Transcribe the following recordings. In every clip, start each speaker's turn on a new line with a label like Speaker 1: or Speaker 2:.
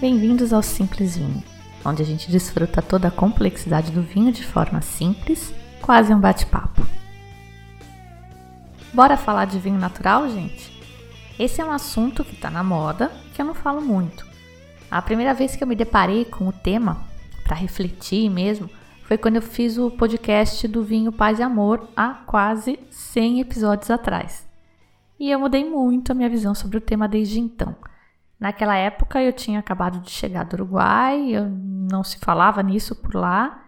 Speaker 1: bem-vindos ao Simples Vinho, onde a gente desfruta toda a complexidade do vinho de forma simples, quase um bate-papo. Bora falar de vinho natural, gente? Esse é um assunto que está na moda, que eu não falo muito. A primeira vez que eu me deparei com o tema, para refletir mesmo, foi quando eu fiz o podcast do Vinho Paz e Amor há quase 100 episódios atrás. E eu mudei muito a minha visão sobre o tema desde então. Naquela época eu tinha acabado de chegar do Uruguai, eu não se falava nisso por lá.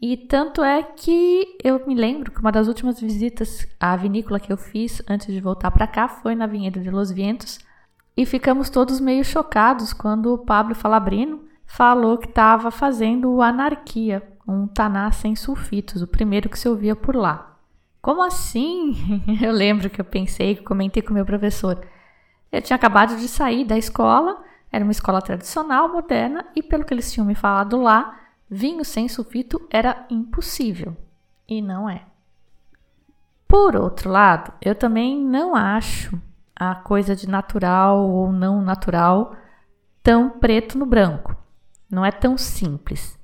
Speaker 1: E tanto é que eu me lembro que uma das últimas visitas à vinícola que eu fiz antes de voltar para cá foi na Vinhedo de Los Vientos. E ficamos todos meio chocados quando o Pablo Falabrino falou que estava fazendo o Anarquia, um taná sem sulfitos, o primeiro que se ouvia por lá. Como assim? Eu lembro que eu pensei, comentei com meu professor. Eu tinha acabado de sair da escola, era uma escola tradicional, moderna, e pelo que eles tinham me falado lá, vinho sem sulfito era impossível. E não é. Por outro lado, eu também não acho a coisa de natural ou não natural tão preto no branco. Não é tão simples.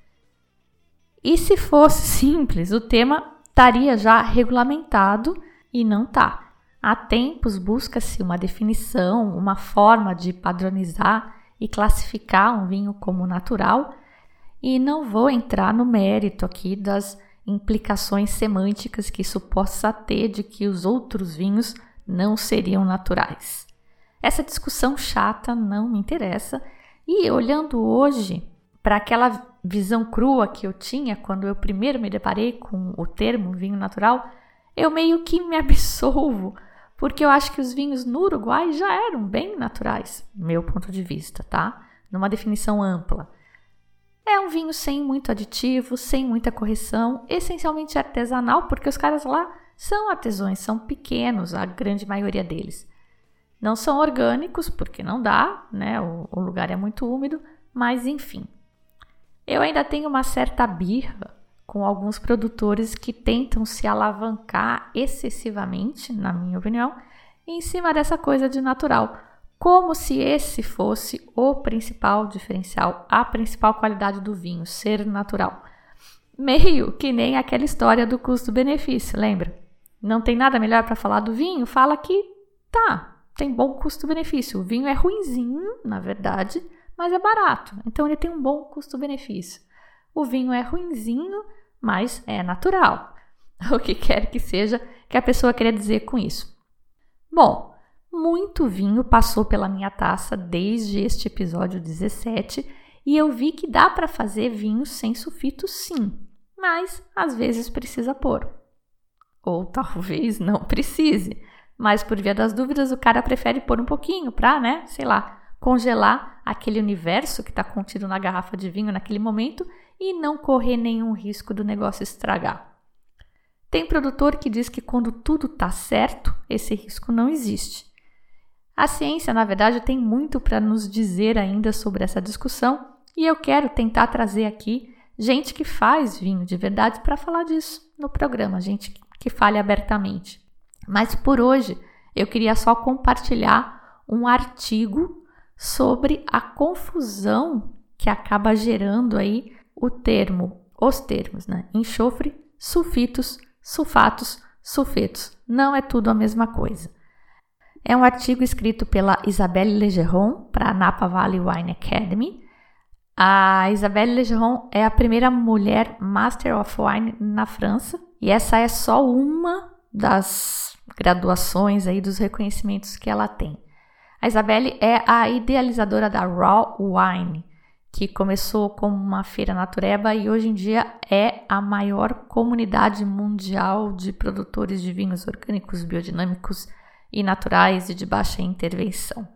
Speaker 1: E se fosse simples, o tema estaria já regulamentado e não tá. Há tempos busca-se uma definição, uma forma de padronizar e classificar um vinho como natural, e não vou entrar no mérito aqui das implicações semânticas que isso possa ter de que os outros vinhos não seriam naturais. Essa discussão chata não me interessa, e olhando hoje para aquela visão crua que eu tinha quando eu primeiro me deparei com o termo vinho natural, eu meio que me absolvo porque eu acho que os vinhos no Uruguai já eram bem naturais, meu ponto de vista, tá? Numa definição ampla. É um vinho sem muito aditivo, sem muita correção, essencialmente artesanal, porque os caras lá são artesãos, são pequenos, a grande maioria deles. Não são orgânicos, porque não dá, né? O, o lugar é muito úmido, mas enfim. Eu ainda tenho uma certa birra com alguns produtores que tentam se alavancar excessivamente, na minha opinião, em cima dessa coisa de natural, como se esse fosse o principal diferencial, a principal qualidade do vinho, ser natural. Meio que nem aquela história do custo-benefício, lembra? Não tem nada melhor para falar do vinho? Fala que tá, tem bom custo-benefício. O vinho é ruinzinho, na verdade, mas é barato. Então ele tem um bom custo-benefício. O vinho é ruinzinho, mas é natural. O que quer que seja que a pessoa queria dizer com isso. Bom, muito vinho passou pela minha taça desde este episódio 17 e eu vi que dá para fazer vinho sem sulfito sim, mas às vezes precisa pôr. Ou talvez não precise, mas por via das dúvidas o cara prefere pôr um pouquinho para, né, sei lá, congelar aquele universo que está contido na garrafa de vinho naquele momento e não correr nenhum risco do negócio estragar. Tem produtor que diz que quando tudo está certo, esse risco não existe. A ciência, na verdade, tem muito para nos dizer ainda sobre essa discussão e eu quero tentar trazer aqui gente que faz vinho de verdade para falar disso no programa, gente que fale abertamente. Mas por hoje eu queria só compartilhar um artigo sobre a confusão que acaba gerando aí o termo, os termos, né? Enxofre, sulfitos, sulfatos, sulfetos. Não é tudo a mesma coisa. É um artigo escrito pela Isabelle Legeron para a Napa Valley Wine Academy. A Isabelle Legeron é a primeira mulher Master of Wine na França e essa é só uma das graduações aí dos reconhecimentos que ela tem. A Isabelle é a idealizadora da Raw Wine, que começou como uma feira natureba e hoje em dia é a maior comunidade mundial de produtores de vinhos orgânicos, biodinâmicos e naturais e de baixa intervenção.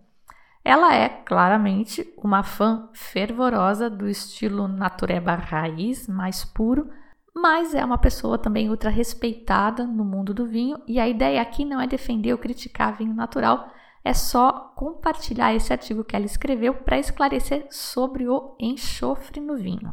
Speaker 1: ela é claramente uma fã fervorosa do estilo natureba raiz, mais puro, mas é uma pessoa também ultra respeitada no mundo do vinho. E a ideia aqui não é defender ou criticar vinho natural, é só compartilhar esse artigo que ela escreveu para esclarecer sobre o enxofre no vinho.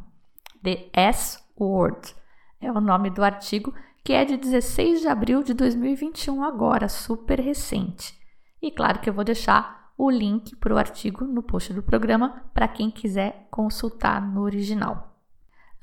Speaker 1: The S Word é o nome do artigo, que é de 16 de abril de 2021, agora, super recente. E claro que eu vou deixar o link para o artigo no post do programa para quem quiser consultar no original.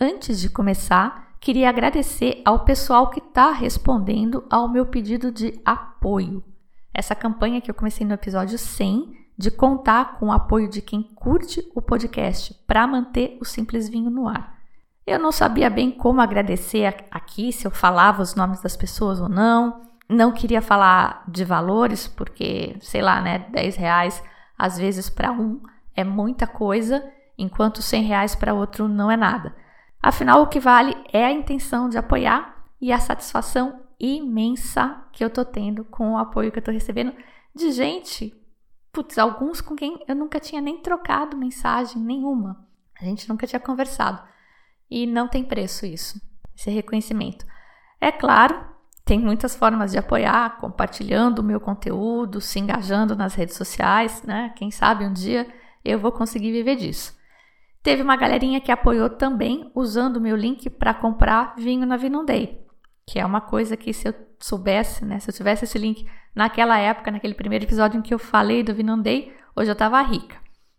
Speaker 1: Antes de começar, queria agradecer ao pessoal que está respondendo ao meu pedido de apoio. Essa campanha que eu comecei no episódio 100 de contar com o apoio de quem curte o podcast para manter o Simples Vinho no ar. Eu não sabia bem como agradecer aqui, se eu falava os nomes das pessoas ou não. Não queria falar de valores, porque, sei lá, né, 10 reais às vezes para um é muita coisa, enquanto 100 reais para outro não é nada. Afinal, o que vale é a intenção de apoiar e a satisfação imensa que eu tô tendo com o apoio que eu tô recebendo de gente, putz, alguns com quem eu nunca tinha nem trocado mensagem nenhuma. A gente nunca tinha conversado. E não tem preço isso, esse reconhecimento. É claro, tem muitas formas de apoiar, compartilhando o meu conteúdo, se engajando nas redes sociais, né? Quem sabe um dia eu vou conseguir viver disso. Teve uma galerinha que apoiou também usando o meu link para comprar vinho na Vinundei, que é uma coisa que se eu soubesse, né, se eu tivesse esse link naquela época, naquele primeiro episódio em que eu falei do Vinundei, hoje eu estava rica.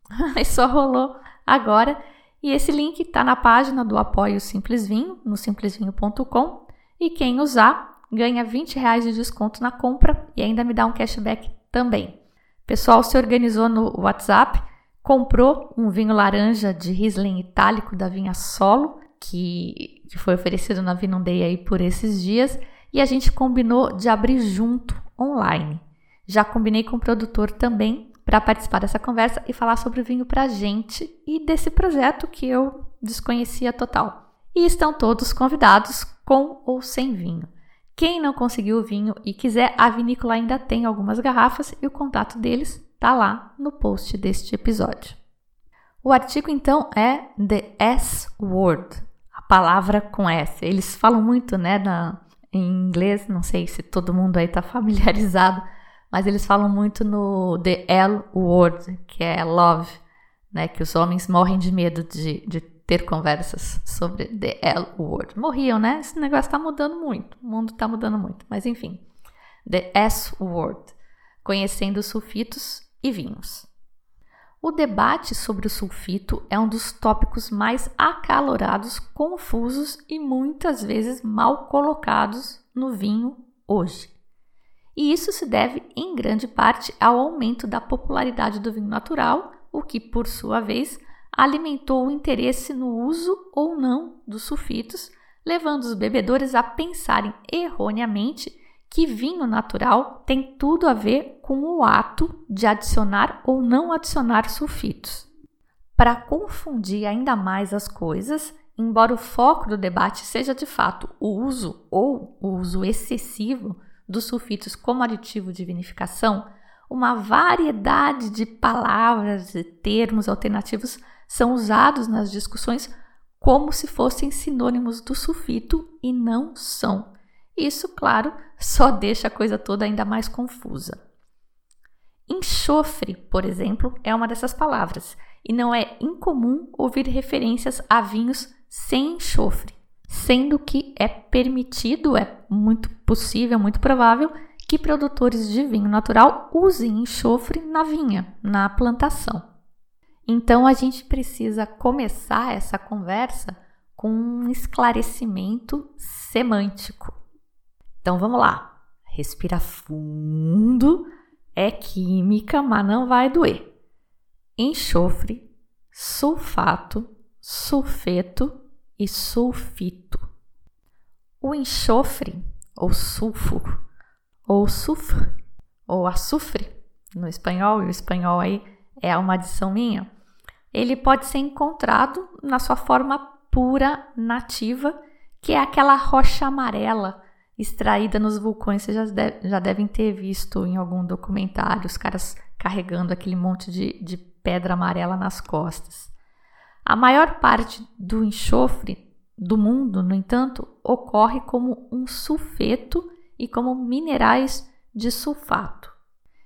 Speaker 1: Mas só rolou agora e esse link está na página do Apoio Simples Vinho, no simplesvinho.com. E quem usar ganha 20 reais de desconto na compra e ainda me dá um cashback também. O pessoal se organizou no WhatsApp, comprou um vinho laranja de Riesling itálico da Vinha Solo, que, que foi oferecido na Vinundei aí por esses dias, e a gente combinou de abrir junto online. Já combinei com o produtor também para participar dessa conversa e falar sobre o vinho para gente e desse projeto que eu desconhecia total. E estão todos convidados com ou sem vinho. Quem não conseguiu o vinho e quiser, a vinícola ainda tem algumas garrafas e o contato deles está lá no post deste episódio. O artigo então é The S Word, palavra com S. Eles falam muito, né, na, em inglês, não sei se todo mundo aí está familiarizado mas eles falam muito no The L Word, que é love, né? Que os homens morrem de medo de, de ter conversas sobre The L Word. Morriam, né? Esse negócio está mudando muito, o mundo está mudando muito, mas enfim. The S Word, conhecendo sulfitos e vinhos. O debate sobre o sulfito é um dos tópicos mais acalorados, confusos e muitas vezes mal colocados no vinho hoje. E isso se deve em grande parte ao aumento da popularidade do vinho natural, o que, por sua vez, alimentou o interesse no uso ou não dos sulfitos, levando os bebedores a pensarem erroneamente que vinho natural tem tudo a ver com o ato de adicionar ou não adicionar sulfitos. Para confundir ainda mais as coisas, embora o foco do debate seja de fato o uso ou o uso excessivo dos sulfitos como aditivo de vinificação, uma variedade de palavras e termos alternativos são usados nas discussões como se fossem sinônimos do sulfito e não são. Isso, claro, só deixa a coisa toda ainda mais confusa. Enxofre, por exemplo, é uma dessas palavras, e não é incomum ouvir referências a vinhos sem enxofre, sendo que é permitido, é muito possível, muito provável que produtores de vinho natural usem enxofre na vinha, na plantação. Então a gente precisa começar essa conversa com um esclarecimento semântico. Então vamos lá. Respira fundo. É química, mas não vai doer. Enxofre, sulfato, sulfeto e sulfito. O enxofre, ou sulfo, ou sulfur, ou açufre, no espanhol, e o espanhol aí é uma adição minha, ele pode ser encontrado na sua forma pura nativa, que é aquela rocha amarela extraída nos vulcões. Vocês já, já devem ter visto em algum documentário os caras carregando aquele monte de, de pedra amarela nas costas. A maior parte do enxofre do mundo, no entanto, ocorre como um sulfeto e como minerais de sulfato.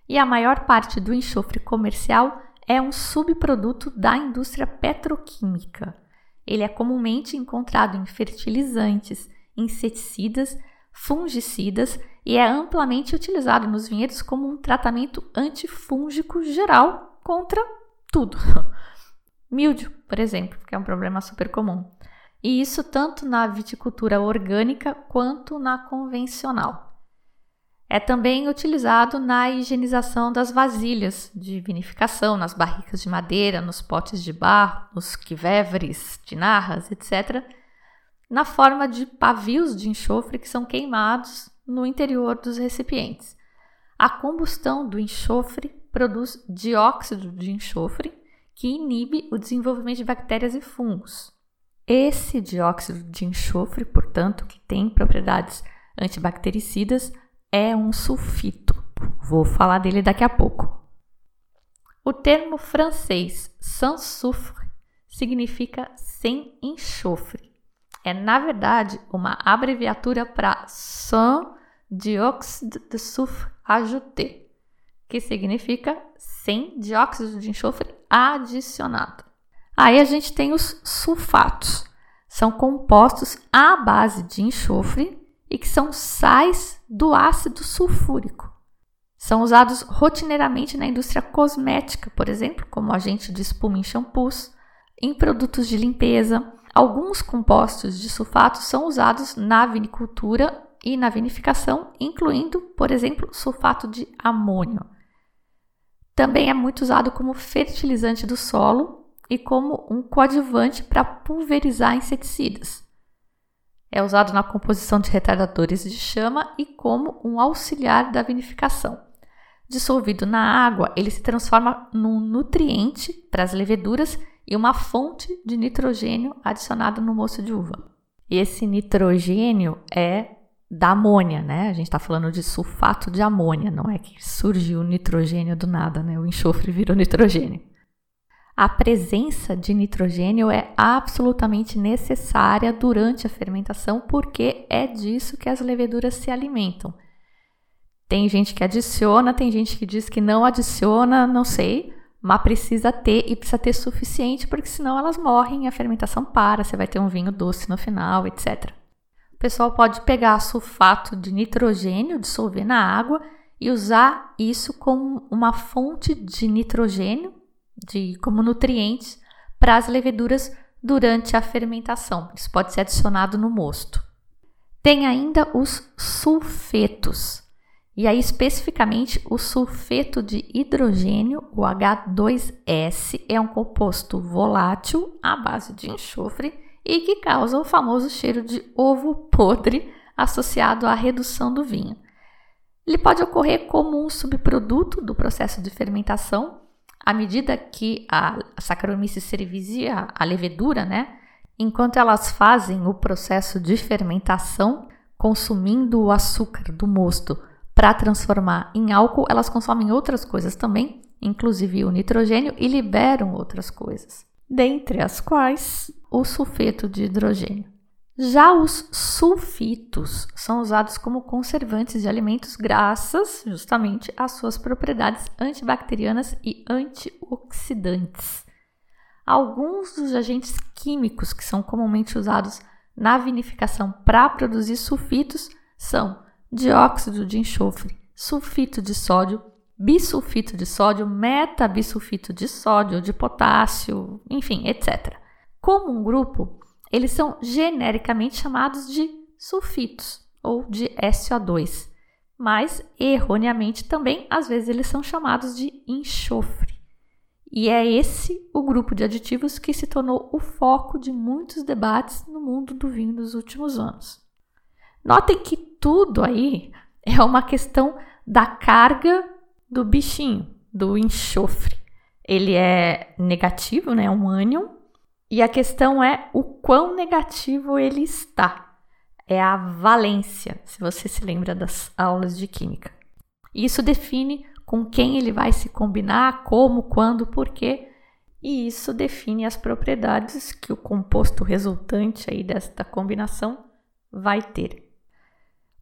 Speaker 1: E a maior parte do enxofre comercial é um subproduto da indústria petroquímica. Ele é comumente encontrado em fertilizantes, inseticidas, fungicidas e é amplamente utilizado nos vinhedos como um tratamento antifúngico geral contra tudo. Mildio, por exemplo, que é um problema super comum. E isso tanto na viticultura orgânica quanto na convencional. É também utilizado na higienização das vasilhas de vinificação, nas barricas de madeira, nos potes de barro, nos quivevres, tinarras, etc., na forma de pavios de enxofre que são queimados no interior dos recipientes. A combustão do enxofre produz dióxido de enxofre, que inibe o desenvolvimento de bactérias e fungos. Esse dióxido de enxofre, portanto, que tem propriedades antibactericidas, é um sulfito. Vou falar dele daqui a pouco. O termo francês sans soufre significa sem enxofre. É, na verdade, uma abreviatura para sans dióxido de soufre ajouté, que significa sem dióxido de enxofre adicionado. Aí a gente tem os sulfatos. São compostos à base de enxofre e que são sais do ácido sulfúrico. São usados rotineiramente na indústria cosmética, por exemplo, como agente de espuma em shampoos, em produtos de limpeza. Alguns compostos de sulfato são usados na vinicultura e na vinificação, incluindo, por exemplo, sulfato de amônio. Também é muito usado como fertilizante do solo e como um coadjuvante para pulverizar inseticidas. É usado na composição de retardadores de chama e como um auxiliar da vinificação. Dissolvido na água, ele se transforma num nutriente para as leveduras e uma fonte de nitrogênio adicionado no moço de uva. Esse nitrogênio é da amônia, né? A gente está falando de sulfato de amônia, não é que surgiu nitrogênio do nada, né? O enxofre virou nitrogênio a presença de nitrogênio é absolutamente necessária durante a fermentação, porque é disso que as leveduras se alimentam. Tem gente que adiciona, tem gente que diz que não adiciona, não sei, mas precisa ter e precisa ter suficiente, porque senão elas morrem e a fermentação para, você vai ter um vinho doce no final, etc. O pessoal pode pegar sulfato de nitrogênio, dissolver na água e usar isso como uma fonte de nitrogênio de como nutrientes para as leveduras durante a fermentação. Isso pode ser adicionado no mosto. Tem ainda os sulfetos. E aí, especificamente, o sulfeto de hidrogênio, o H2S, é um composto volátil à base de enxofre e que causa o famoso cheiro de ovo podre associado à redução do vinho. Ele pode ocorrer como um subproduto do processo de fermentação à medida que a Saccharomyces cerevisiae, a levedura, né, enquanto elas fazem o processo de fermentação, consumindo o açúcar do mosto para transformar em álcool, elas consomem outras coisas também, inclusive o nitrogênio, e liberam outras coisas, dentre as quais o sulfeto de hidrogênio. Já os sulfitos são usados como conservantes de alimentos graças justamente às suas propriedades antibacterianas e antioxidantes. Alguns dos agentes químicos que são comumente usados na vinificação para produzir sulfitos são dióxido de enxofre, sulfito de sódio, bisulfito de sódio, metabisulfito de sódio, de potássio, enfim, etc. Como um grupo, eles são genericamente chamados de sulfitos ou de SO2, mas erroneamente também às vezes eles são chamados de enxofre. E é esse o grupo de aditivos que se tornou o foco de muitos debates no mundo do vinho nos últimos anos. Notem que tudo aí é uma questão da carga do bichinho, do enxofre. Ele é negativo, né, um ânion, e a questão é o quão negativo ele está. É a valência, se você se lembra das aulas de química. Isso define com quem ele vai se combinar, como, quando, por quê. E isso define as propriedades que o composto resultante aí desta combinação vai ter.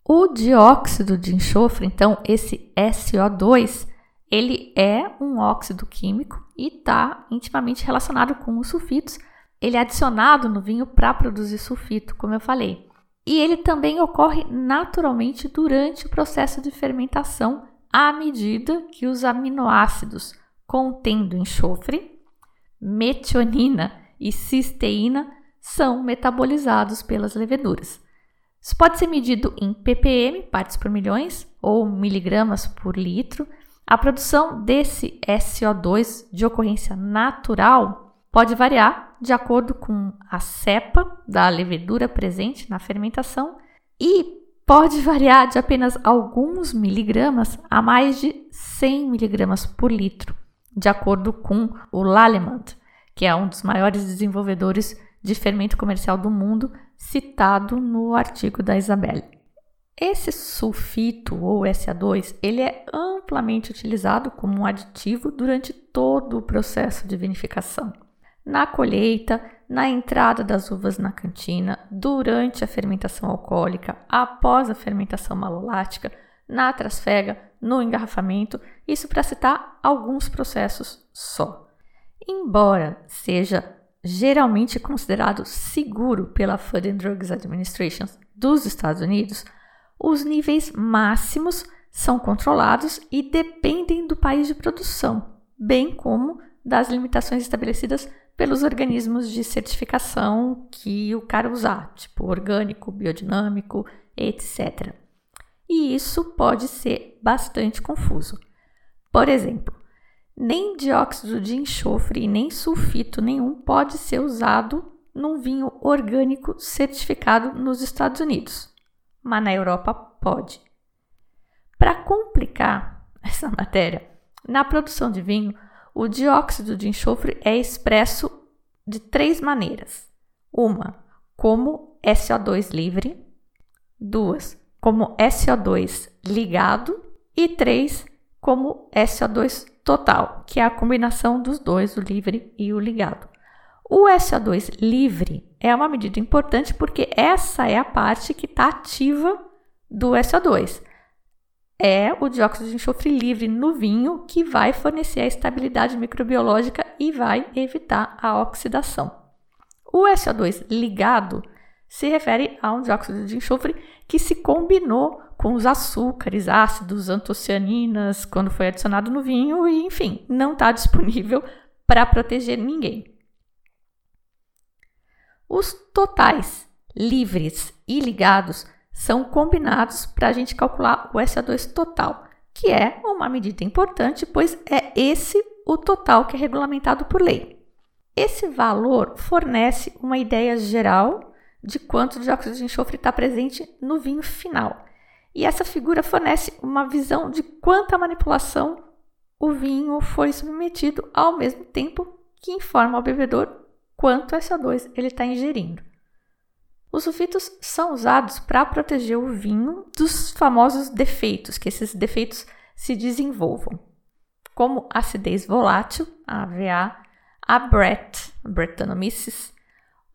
Speaker 1: O dióxido de enxofre, então, esse SO2, ele é um óxido químico e está intimamente relacionado com os sulfitos. Ele é adicionado no vinho para produzir sulfito, como eu falei. E ele também ocorre naturalmente durante o processo de fermentação, à medida que os aminoácidos contendo enxofre, metionina e cisteína são metabolizados pelas leveduras. Isso pode ser medido em ppm, partes por milhões, ou miligramas por litro. A produção desse SO2 de ocorrência natural pode variar de acordo com a cepa da levedura presente na fermentação e pode variar de apenas alguns miligramas a mais de 100 miligramas por litro, de acordo com o Lallemand, que é um dos maiores desenvolvedores de fermento comercial do mundo, citado no artigo da Isabelle. Esse sulfito ou SA2, ele é amplamente utilizado como um aditivo durante todo o processo de vinificação. Na colheita, na entrada das uvas na cantina, durante a fermentação alcoólica, após a fermentação malolática, na trasfega, no engarrafamento, isso para citar alguns processos só. Embora seja geralmente considerado seguro pela Food and Drugs Administration dos Estados Unidos, os níveis máximos são controlados e dependem do país de produção, bem como das limitações estabelecidas pelos organismos de certificação que o cara usar, tipo orgânico, biodinâmico, etc. E isso pode ser bastante confuso. Por exemplo, nem dióxido de enxofre e nem sulfito nenhum pode ser usado num vinho orgânico certificado nos Estados Unidos, mas na Europa pode. Para complicar essa matéria, na produção de vinho, o dióxido de enxofre é expresso de três maneiras: uma, como SO2 livre, duas, como SO2 ligado. E três, como SO2 total, que é a combinação dos dois, o livre e o ligado. O SO2 livre é uma medida importante porque essa é a parte que está ativa do SO2. É o dióxido de enxofre livre no vinho que vai fornecer a estabilidade microbiológica e vai evitar a oxidação. O SO2 ligado se refere a um dióxido de enxofre que se combinou com os açúcares, ácidos, antocianinas, quando foi adicionado no vinho, e enfim, não está disponível para proteger ninguém. Os totais livres e ligados são combinados para a gente calcular o SA2 total, que é uma medida importante, pois é esse o total que é regulamentado por lei. Esse valor fornece uma ideia geral de quanto dióxido de enxofre está presente no vinho final. E essa figura fornece uma visão de quanta manipulação o vinho foi submetido ao mesmo tempo que informa ao bebedor quanto SO2 ele está ingerindo. Os sulfitos são usados para proteger o vinho dos famosos defeitos, que esses defeitos se desenvolvam, como acidez volátil, AVA, a Brett,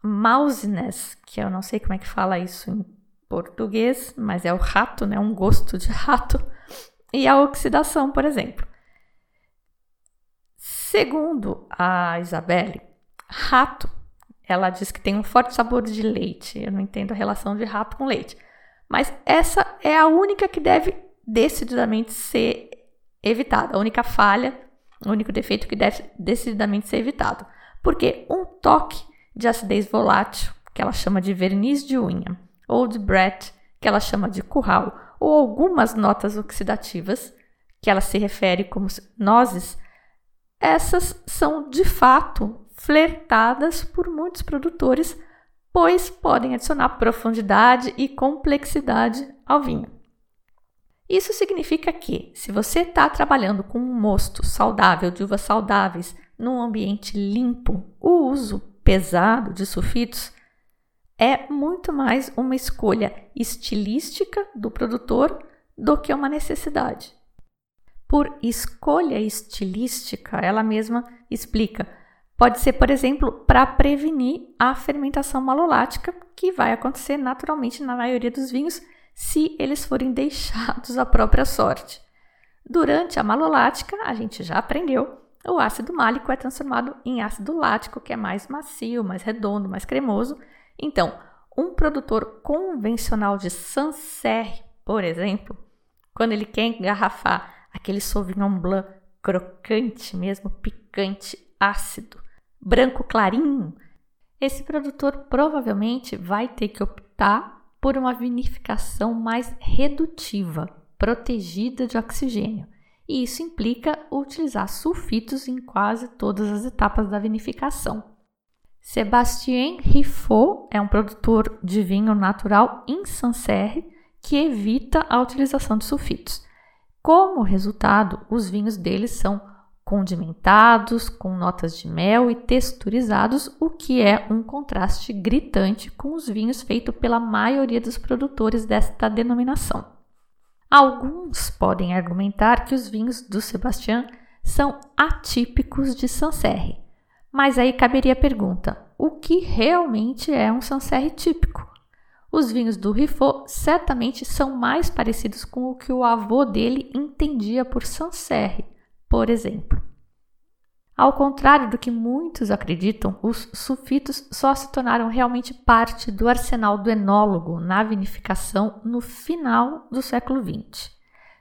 Speaker 1: mousiness, que eu não sei como é que fala isso em português, mas é o rato, né? Um gosto de rato. E a oxidação, por exemplo. Segundo a Isabelle, rato, ela diz que tem um forte sabor de leite. Eu não entendo a relação de rato com leite. Mas essa é a única que deve decididamente ser evitada. A única falha, o único defeito que deve decididamente ser evitado. Porque um toque de acidez volátil, que ela chama de verniz de unha, Old Brett, que ela chama de curral, ou algumas notas oxidativas, que ela se refere como nozes, essas são de fato flertadas por muitos produtores, pois podem adicionar profundidade e complexidade ao vinho. Isso significa que, se você está trabalhando com um mosto saudável de uvas saudáveis num ambiente limpo, o uso pesado de sulfitos é muito mais uma escolha estilística do produtor do que uma necessidade. Por escolha estilística, ela mesma explica. Pode ser, por exemplo, para prevenir a fermentação malolática, que vai acontecer naturalmente na maioria dos vinhos se eles forem deixados à própria sorte. Durante a malolática, a gente já aprendeu, o ácido málico é transformado em ácido lático, que é mais macio, mais redondo, mais cremoso. Então, um produtor convencional de Sancerre, por exemplo, quando ele quer engarrafar aquele Sauvignon Blanc crocante mesmo, picante, ácido, branco clarinho, esse produtor provavelmente vai ter que optar por uma vinificação mais redutiva, protegida de oxigênio. E isso implica utilizar sulfitos em quase todas as etapas da vinificação. Sébastien Riffaut é um produtor de vinho natural em Sancerre que evita a utilização de sulfitos. Como resultado, os vinhos deles são condimentados, com notas de mel e texturizados, o que é um contraste gritante com os vinhos feitos pela maioria dos produtores desta denominação. Alguns podem argumentar que os vinhos do Sebastião são atípicos de Sancerre, mas aí caberia a pergunta: o que realmente é um Sancerre típico? Os vinhos do Riffaut certamente são mais parecidos com o que o avô dele entendia por Sancerre por exemplo. Ao contrário do que muitos acreditam, os sulfitos só se tornaram realmente parte do arsenal do enólogo na vinificação no final do século XX.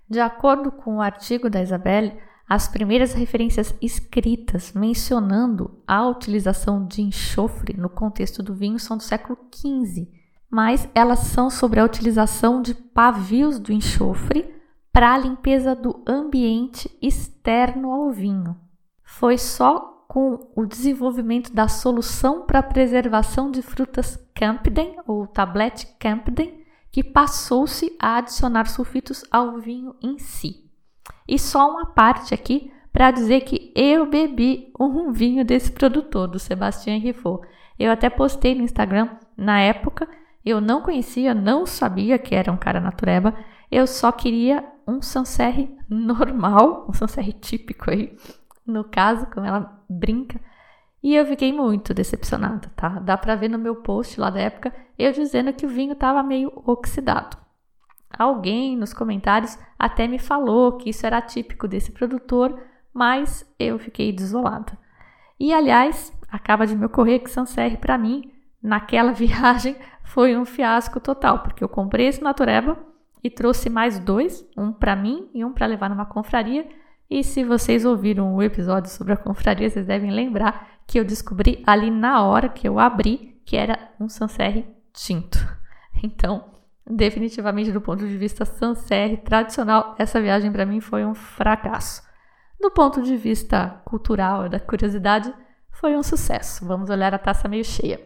Speaker 1: De acordo com o artigo da Isabelle, as primeiras referências escritas mencionando a utilização de enxofre no contexto do vinho são do século XV, mas elas são sobre a utilização de pavios do enxofre para a limpeza do ambiente externo ao vinho. Foi só com o desenvolvimento da solução para preservação de frutas Campden ou tablete Campden que passou-se a adicionar sulfitos ao vinho em si. E só uma parte aqui para dizer que eu bebi um vinho desse produtor, do Sebastião Riffaut. Eu até postei no Instagram na época, eu não conhecia, não sabia que era um cara natureba, eu só queria um Sancerre normal, um Sancerre típico aí, no caso, como ela brinca. E eu fiquei muito decepcionada, tá? Dá pra ver no meu post lá da época eu dizendo que o vinho tava meio oxidado. Alguém nos comentários até me falou que isso era típico desse produtor, mas eu fiquei desolada. E aliás, acaba de me ocorrer que Sancerre para mim, naquela viagem, foi um fiasco total, porque eu comprei esse Natureba e trouxe mais dois, um para mim e um para levar numa confraria. E se vocês ouviram o episódio sobre a confraria, vocês devem lembrar que eu descobri ali na hora que eu abri que era um Sancerre tinto. Então, definitivamente do ponto de vista Sancerre tradicional, essa viagem para mim foi um fracasso. Do ponto de vista cultural, da curiosidade, foi um sucesso. Vamos olhar a taça meio cheia.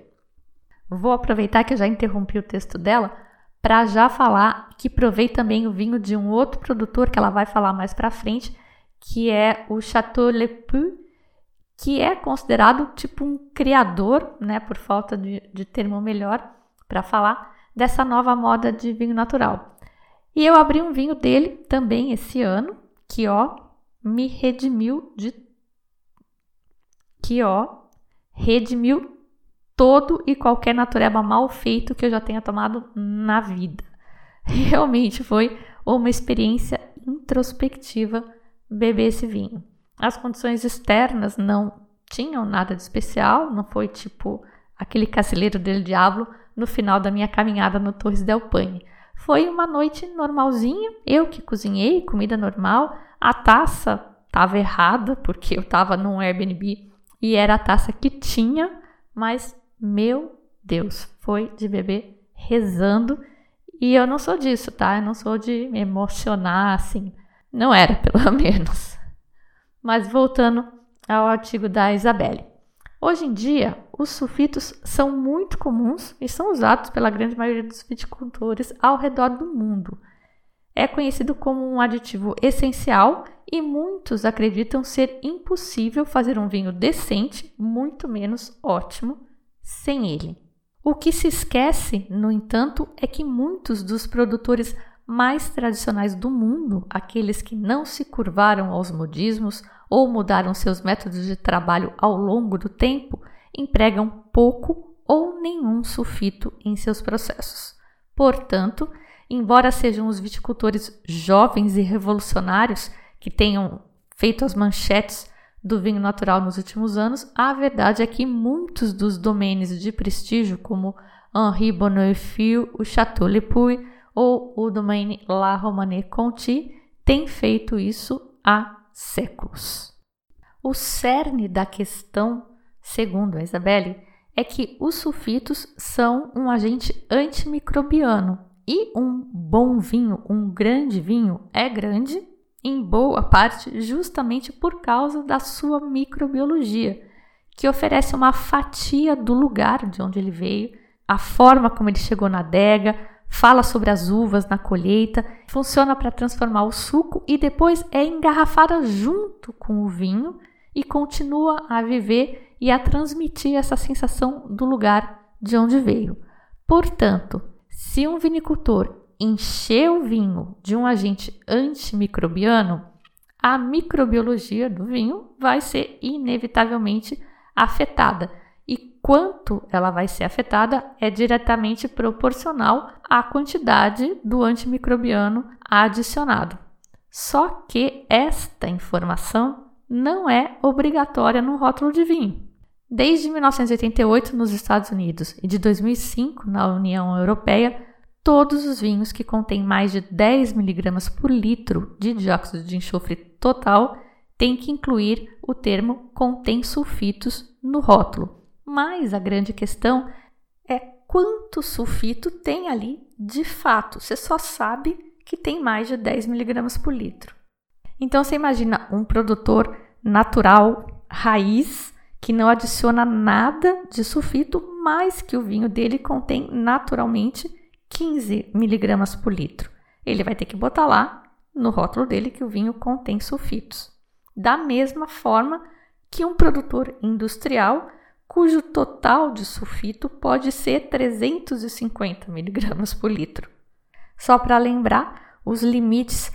Speaker 1: Vou aproveitar que eu já interrompi o texto dela para já falar que provei também o vinho de um outro produtor que ela vai falar mais para frente, que é o Chateau Le que é considerado tipo um criador, né, por falta de, de termo melhor para falar, dessa nova moda de vinho natural. E eu abri um vinho dele também esse ano, que ó, me redimiu de que ó, redimiu todo e qualquer natureba mal feito que eu já tenha tomado na vida. Realmente foi uma experiência introspectiva beber esse vinho. As condições externas não tinham nada de especial, não foi tipo aquele caceleiro del diabo no final da minha caminhada no Torres del Paine. Foi uma noite normalzinha, eu que cozinhei, comida normal, a taça estava errada porque eu estava num Airbnb e era a taça que tinha, mas meu Deus, foi de beber rezando. E eu não sou disso, tá? Eu não sou de me emocionar assim. Não era, pelo menos. Mas voltando ao artigo da Isabelle. Hoje em dia, os sulfitos são muito comuns e são usados pela grande maioria dos viticultores ao redor do mundo. É conhecido como um aditivo essencial e muitos acreditam ser impossível fazer um vinho decente, muito menos ótimo, sem ele. O que se esquece, no entanto, é que muitos dos produtores mais tradicionais do mundo, aqueles que não se curvaram aos modismos ou mudaram seus métodos de trabalho ao longo do tempo, empregam pouco ou nenhum sulfito em seus processos. Portanto, embora sejam os viticultores jovens e revolucionários que tenham feito as manchetes do vinho natural nos últimos anos, a verdade é que muitos dos domínios de prestígio, como Henri Bonneufil, o Chateau Le Puy ou o domaine La Romanée Conti, têm feito isso há séculos. O cerne da questão, segundo a Isabelle, é que os sulfitos são um agente antimicrobiano e um bom vinho, um grande vinho, é grande em boa parte justamente por causa da sua microbiologia, que oferece uma fatia do lugar de onde ele veio, a forma como ele chegou na adega, fala sobre as uvas na colheita, funciona para transformar o suco e depois é engarrafada junto com o vinho e continua a viver e a transmitir essa sensação do lugar de onde veio. Portanto, se um vinicultor encher o vinho de um agente antimicrobiano, a microbiologia do vinho vai ser inevitavelmente afetada. Quanto ela vai ser afetada é diretamente proporcional à quantidade do antimicrobiano adicionado. Só que esta informação não é obrigatória no rótulo de vinho. Desde 1988 nos Estados Unidos e de 2005 na União Europeia, todos os vinhos que contêm mais de 10 mg por litro de dióxido de enxofre total têm que incluir o termo contém sulfitos no rótulo. Mas a grande questão é quanto sulfito tem ali de fato. Você só sabe que tem mais de 10 mg por litro. Então você imagina um produtor natural, raiz, que não adiciona nada de sulfito, mas que o vinho dele contém naturalmente 15 miligramas por litro. Ele vai ter que botar lá no rótulo dele que o vinho contém sulfitos. Da mesma forma que um produtor industrial cujo total de sulfito pode ser 350 miligramas por litro. Só para lembrar, os limites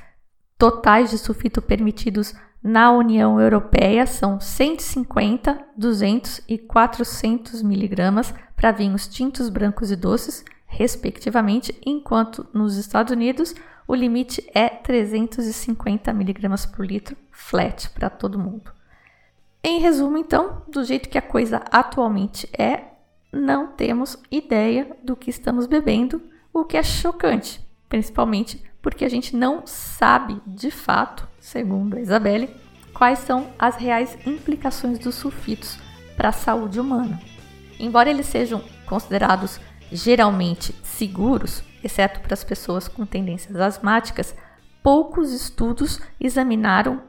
Speaker 1: totais de sulfito permitidos na União Europeia são 150, 200 e 400 miligramas para vinhos tintos, brancos e doces respectivamente, enquanto nos Estados Unidos o limite é 350 mg por litro flat para todo mundo. Em resumo, então, do jeito que a coisa atualmente é, não temos ideia do que estamos bebendo, o que é chocante, principalmente porque a gente não sabe de fato, segundo a Isabelle, quais são as reais implicações dos sulfitos para a saúde humana. Embora eles sejam considerados geralmente seguros, exceto para as pessoas com tendências asmáticas, poucos estudos examinaram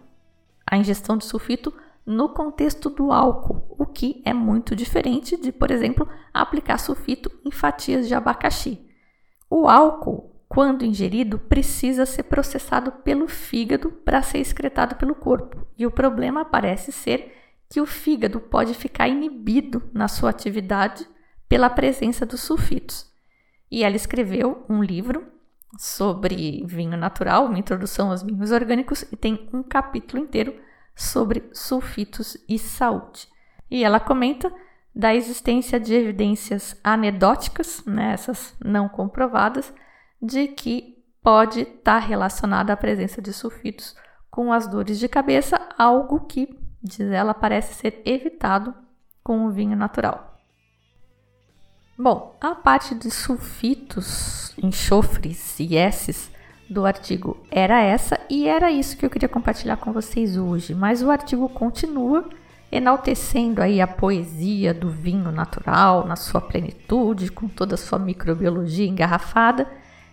Speaker 1: a ingestão de sulfito no contexto do álcool, o que é muito diferente de, por exemplo, aplicar sulfito em fatias de abacaxi. O álcool, quando ingerido, precisa ser processado pelo fígado para ser excretado pelo corpo, e o problema parece ser que o fígado pode ficar inibido na sua atividade pela presença dos sulfitos. E ela escreveu um livro sobre vinho natural, uma introdução aos vinhos orgânicos, e tem um capítulo inteiro sobre sulfitos e saúde. E ela comenta da existência de evidências anedóticas, né, essas não comprovadas, de que pode estar relacionada a presença de sulfitos com as dores de cabeça, algo que, diz ela, parece ser evitado com o vinho natural. Bom, a parte de sulfitos, enxofres e S's do artigo era essa e era isso que eu queria compartilhar com vocês hoje. Mas o artigo continua enaltecendo aí a poesia do vinho natural na sua plenitude, com toda a sua microbiologia engarrafada,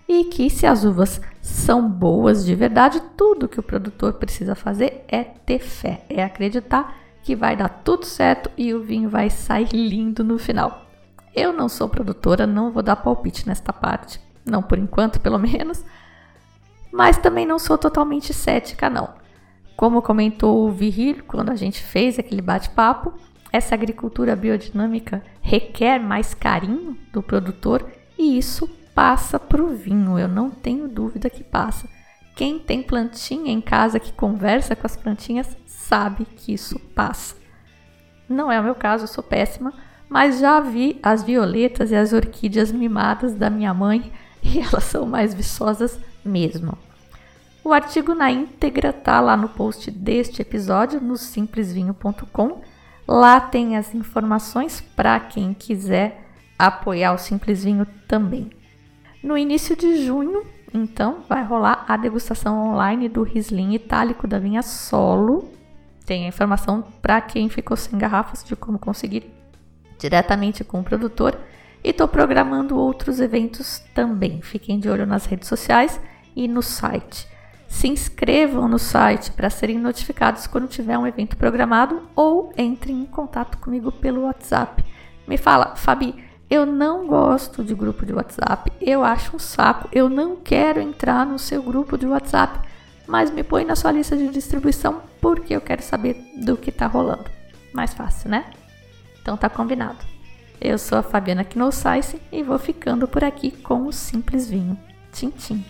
Speaker 1: e que se as uvas são boas de verdade, tudo que o produtor precisa fazer é ter fé, é acreditar que vai dar tudo certo e o vinho vai sair lindo no final. Eu não sou produtora, não vou dar palpite nesta parte, não por enquanto, pelo menos, mas também não sou totalmente cética, não. Como comentou o Viril quando a gente fez aquele bate-papo, essa agricultura biodinâmica requer mais carinho do produtor e isso passa pro vinho, eu não tenho dúvida que passa. Quem tem plantinha em casa que conversa com as plantinhas sabe que isso passa. Não é o meu caso, eu sou péssima, mas já vi as violetas e as orquídeas mimadas da minha mãe e elas são mais viçosas mesmo. O artigo na íntegra tá lá no post deste episódio no simplesvinho.com. Lá tem as informações para quem quiser apoiar o Simples Vinho também. No início de junho, então, vai rolar a degustação online do Riesling Itálico da vinha Solo. Tem a informação para quem ficou sem garrafas de como conseguir diretamente com o produtor. E estou programando outros eventos também. Fiquem de olho nas redes sociais e no site. Se inscrevam no site para serem notificados quando tiver um evento programado ou entrem em contato comigo pelo WhatsApp. Me fala, Fabi, eu não gosto de grupo de WhatsApp, eu acho um saco, eu não quero entrar no seu grupo de WhatsApp, mas me põe na sua lista de distribuição porque eu quero saber do que está rolando. Mais fácil, né? Então tá combinado. Eu sou a Fabiana Knossaise e vou ficando por aqui com o Simples Vinho. Tchim, tchim.